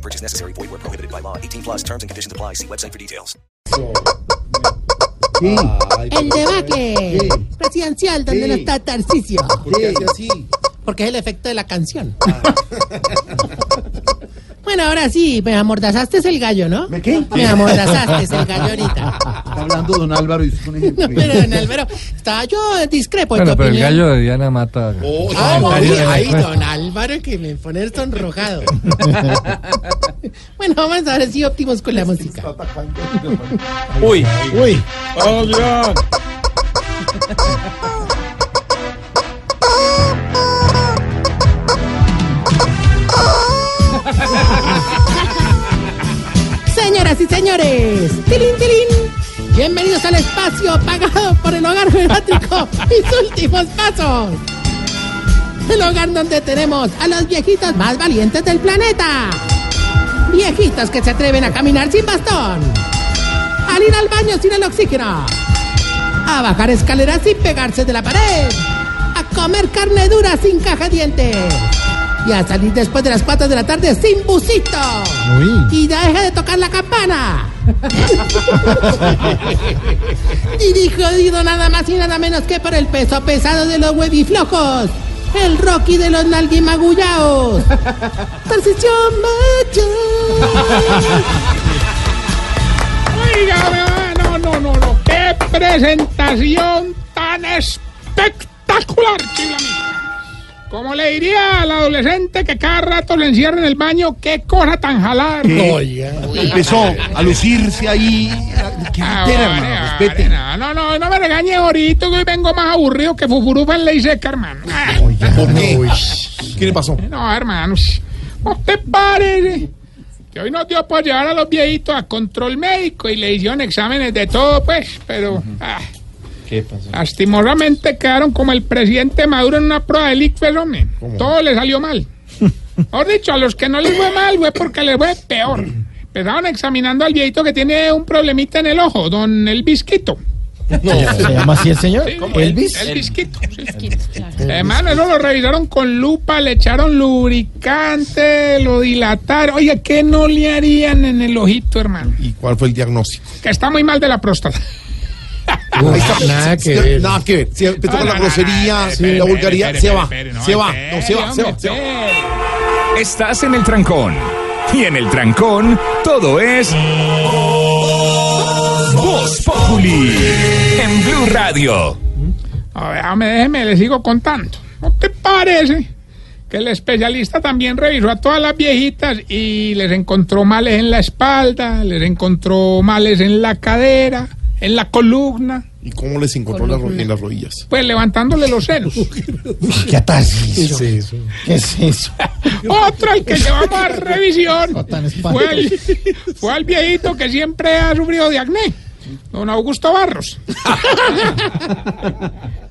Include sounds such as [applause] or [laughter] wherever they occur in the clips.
No purchase necessary. Void where prohibited by law. 18 plus terms and conditions apply. See website for details. Sí. El debacle Sí. presidencial donde Sí. no está Tarcisio. ¿Por qué hace así? Porque es el efecto de la canción. [laughs] bueno, ahora sí, me amordazaste el gallo, ¿no? ¿Me qué? Me amordazaste el gallo ahorita. Está hablando don Álvaro y es un ejemplo. No, pero don Álvaro, estaba yo discrepo Bueno, tu pero el opinión. gallo de Diana mata. Oh, Ah, no, después. don Álvaro, que me pone sonrojado. [laughs] bueno, vamos a ver si óptimos con la música. está. Uy, Uy, Señoras y señores, tilín, tilín. Bienvenidos al espacio pagado por el hogar geriátrico. Mis últimos pasos. El hogar donde tenemos a los viejitos más valientes del planeta. Viejitos que se atreven a caminar sin bastón. Al ir al baño sin el oxígeno. A bajar escaleras sin pegarse de la pared. A comer carne dura sin caja de dientes. Y a salir después de las 4 de la tarde sin busito. Y deje de tocar la campana. Y dijo digo nada más y nada menos que por el peso pesado de los hueviflojos. El Rocky de los nalguimagullaos. Tarcisio Maya. oiga, no, no, no, no, qué presentación tan espectacular. Como le diría al adolescente que cada rato le encierra en el baño, qué cosa tan jalada. empezó a lucirse ahí. ¿Qué Ah, vale, hermano? Respete. no, no, no, no me regañe ahorita que hoy vengo más aburrido que Fufurufa en ley seca, hermano. Ah, ¿Por qué? ¿Qué le pasó? no, hermanos, ¿no te parece? Que hoy nos dio por llevar a los viejitos a control médico y le hicieron exámenes de todo, pues, pero... ah, ¿Qué pasó? Lastimosamente quedaron como el presidente Maduro en una prueba del ICFES, hombre. Todo le salió mal. [laughs] Mejor dicho, a los que no les fue mal fue porque les fue peor. Empezaron examinando al viejito que tiene un problemita en el ojo, don El Visquito. ¿Se llama así el señor? Sí, ¿Elvis? El sí. Hermano, eso lo revisaron con lupa, le echaron lubricante, lo dilataron. Oye, ¿qué no le harían en el ojito, hermano? ¿Y cuál fue el diagnóstico? Que está muy mal de la próstata. Ahí está. nada que ver. Nada que ver. Si empezó con No, la grosería, la vulgaridad, se va. Se va. No, se va, se va, se Estás en el trancón. Y en el trancón, todo es. Voz Populi. En Blue Radio. A ver, hombre, déjeme, le sigo contando. ¿No te parece que el especialista también revisó a todas las viejitas y les encontró males en la espalda, les encontró males en la cadera, en la columna, ¿Y cómo les encontró las ro- en las rodillas? pues levantándole los senos? [laughs] ¿Qué atarcisio? ¿Qué es eso? Otro al que llevamos a revisión tan fue al, fue al viejito que siempre ha sufrido de acné, don Augusto Barros. [laughs]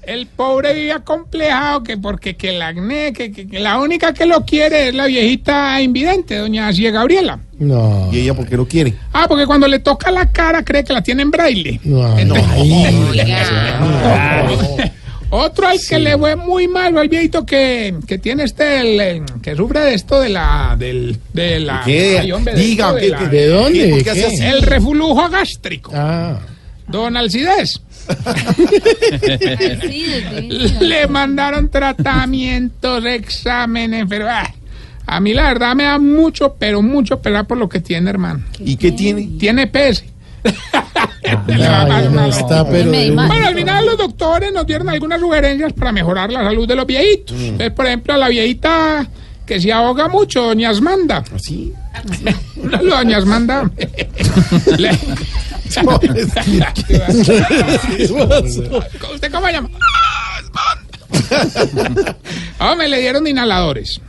El pobre vivía complejado que porque que el acné, que, que- que la única que lo quiere es la viejita invidente, doña Cia Gabriela. No. ¿Y ella por qué lo quiere? Ah, porque cuando le toca la cara cree que la tiene en braille. No, no. [laughs] Otro al que le fue muy mal el viejito que, que tiene este, el, que sufre de esto de la, del, de la, ¿Qué? ay, hombre, de Diga, de ¿qué- la- qué- ¿De dónde? El reflujo gástrico, Ah. don Alcides. [laughs] Le mandaron tratamientos, exámenes, pero ah, a mí la verdad me da mucho, pero mucho pesar por lo que tiene, hermano. ¿Y qué tiene? Tiene PS. No está, pero. Bueno, al final los doctores nos dieron algunas sugerencias para mejorar la salud de los viejitos. Entonces, por ejemplo, a la viejita que se ahoga mucho, doña Asmanda. ¿Así? [laughs] doña Asmanda. [laughs] [laughs] ¿Usted cómo se llama? Asmanda. Hombre, le dieron inhaladores.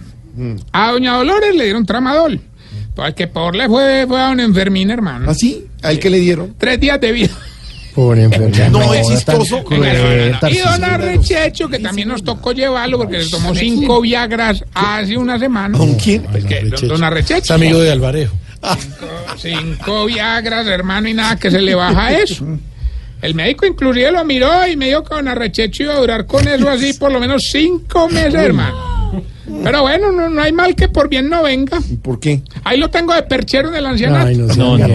A doña Dolores le dieron tramadol. Pues que por le fue, fue a un enfermín, hermano. ¿Así? ¿A él que le dieron? Tres días de vida. Pobre [laughs] enfermedad. No, es chistoso. Venga, no, no, no. Y don Arrechecho, que también nos tocó llevarlo porque le tomó cinco Viagras hace una semana. ¿Con quién? Pues que, don, don Arrechecho. Es amigo de Alvarejo. Cinco Viagras, hermano, y nada que se le baja eso. El médico inclusive lo miró y me dijo que don Arrechecho iba a durar con eso así por lo menos cinco meses, hermano. Pero bueno, no, no hay mal que por bien no venga. ¿Y por qué? Ahí lo tengo de perchero en el ancianato. Ay, no, no, no. [laughs]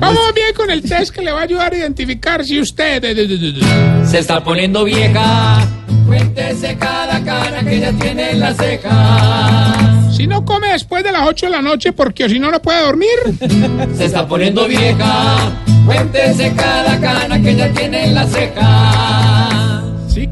Vamos bien con el test que le va a ayudar a identificar si usted... Se está poniendo vieja. Cuéntese cada cara que ya tiene en la ceja. Si no come después de las 8 de la noche porque si no, no puede dormir. Se está poniendo vieja. Cuéntese cada cana que ya tiene en la ceja.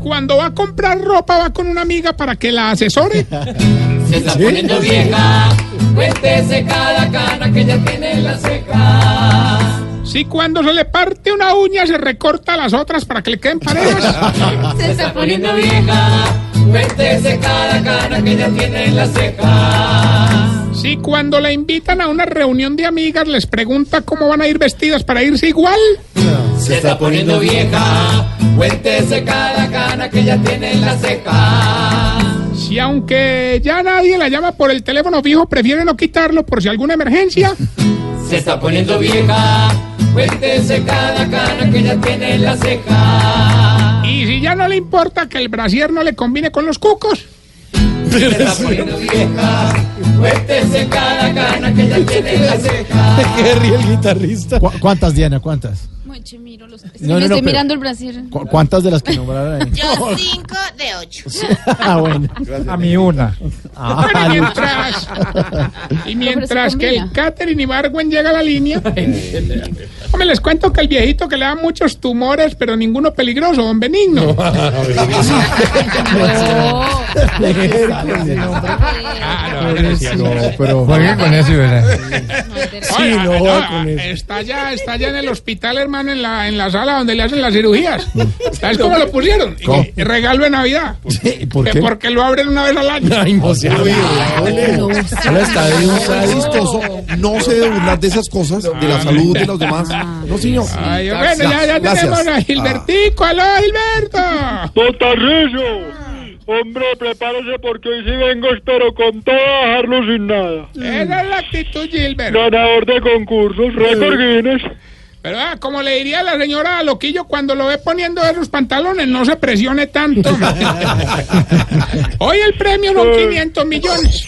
Cuando va a comprar ropa va con una amiga para que la asesore. [laughs] Se está poniendo vieja. Cuéntese cada cana que ya tiene en la ceja. Si cuando se le parte una uña se recorta las otras para que le queden parejas. [laughs] Se está poniendo vieja. Cuéntese cada cana que ya tiene en la ceja. Si cuando la invitan a una reunión de amigas les pregunta cómo van a ir vestidas para irse igual. Se está poniendo vieja. Cuéntese cada cana que ya tiene en la ceja. Si aunque ya nadie la llama por el teléfono fijo, prefiere no quitarlo por si alguna emergencia. [laughs] Se está poniendo vieja. Cuéntese cada cana que ya tiene en la ceja. Y si ya no le importa que el brasier no le combine con los cucos. Se está [laughs] poniendo vieja. Cuéntese cada cana que ya tiene en la ceja. [laughs] ¿Qué ríe el guitarrista? ¿Cuántas, Diana? ¿Cuántas? Miro los. No, me no, no, estoy mirando el brasier. ¿Cu- ¿Cuántas de las que nombraron ahí? Yo [laughs] cinco de ocho. [laughs] Ah, bueno. A mí una. Ah, [laughs] y mientras, y mientras que el. Catherine Ibargüen llega a la línea, hombre, les cuento que el viejito que le da muchos tumores, pero ninguno peligroso, don Benigno. Ah, no, pero... con eso, Sí, no, no, con eso. está ya, está ya en el hospital, hermano, en la, en la sala donde le hacen las cirugías. ¿Sabes cómo lo pusieron? Y- ¿Cómo? y regalo de Navidad. Sí, ¿por Que qué? Porque lo abren una vez al año. Ay, no sea Hola, está de un Es chistoso. No se debe burlar de esas cosas, de la salud de los demás. No, señor. Ay, bueno, ya, ya Gracias. tenemos a Gilbertico. ¡Aló, Gilberto! Don Tarrillo, hombre, prepárese porque hoy sí vengo, espero con todo a dejarlo sin nada. Esa es la actitud, Gilberto. Ganador de concursos, récord Guinness. Pero ah, como le diría la señora Loquillo cuando lo ve poniendo esos pantalones, no se presione tanto. [laughs] Hoy el premio son 500 millones.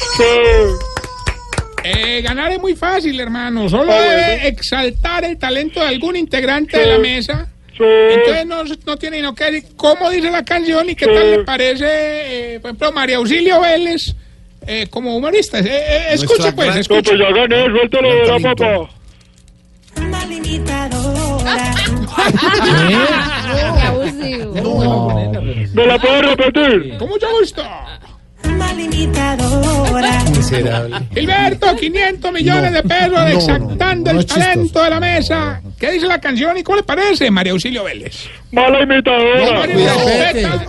Eh, ganar es muy fácil, hermano. Solo Ah, debe exaltar el talento de algún integrante de la mesa. Sí. Entonces no, no tiene no que decir cómo dice la canción y qué tal le parece, eh, por ejemplo, María Auxilio Vélez eh, como humorista. Eh, eh, escuche pues, gran- No, escuche. pues ya gané, suéltalo de la papá. Una limitadora. Qué abusivo. ¿Me la puedo repetir? Con mucho gusto. Una limitadora. Miserable. Gilberto, 500 millones de pesos no, no el chistoso. talento de la mesa. ¿Qué dice la canción y cómo le parece, María Auxilio Vélez? Mala imitadora.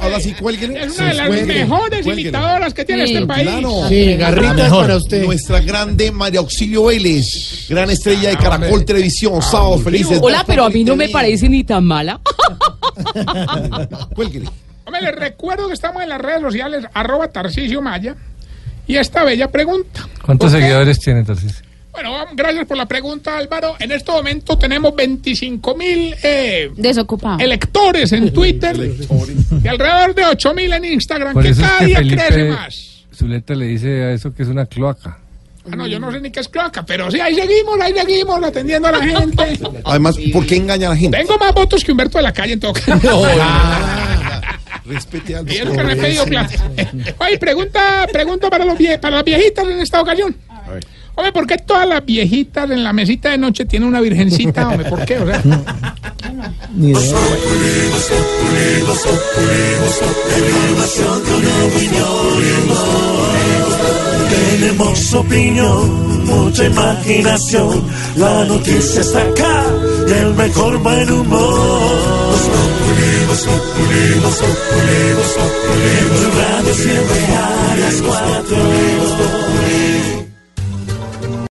Ahora sí. Es una de las mejores cuélguele. imitadoras que tiene Sí. este país. Claro. Sí, garritas para usted. Nuestra grande María Auxilio Vélez, gran estrella de Caracol Televisión, sábados felices. Hola, pero a mí no me parece ni tan mala. [laughs] Cuélguele. Hombre, les recuerdo que estamos en las redes sociales, arroba Tarcisio Maya. Y esta bella pregunta. ¿Cuántos seguidores tiene Tarcisio? Bueno, gracias por la pregunta, Álvaro. En este momento tenemos 25 mil eh, electores en Twitter y alrededor de 8 mil en Instagram, Por que cada que día Felipe crece más. Zuleta le dice a eso que es una cloaca. Ah, no, yo no sé ni qué es cloaca, pero sí, ahí seguimos, ahí seguimos atendiendo a la gente. Además, ¿por qué engaña a la gente? Tengo más votos que Humberto de la calle en todo caso. [laughs] [laughs] Respete al Y es que no plata. Oye, pregunta, pregunta para, los vie- para las viejitas en esta ocasión. Hombre, ¿por qué todas las viejitas en la mesita de noche tienen una virgencita? Hombre, ¿por qué? O sea, Ni idea. Tenemos opinión, mucha imaginación. La noticia está acá y el mejor buen humor. En tu radio siempre a las cuatro.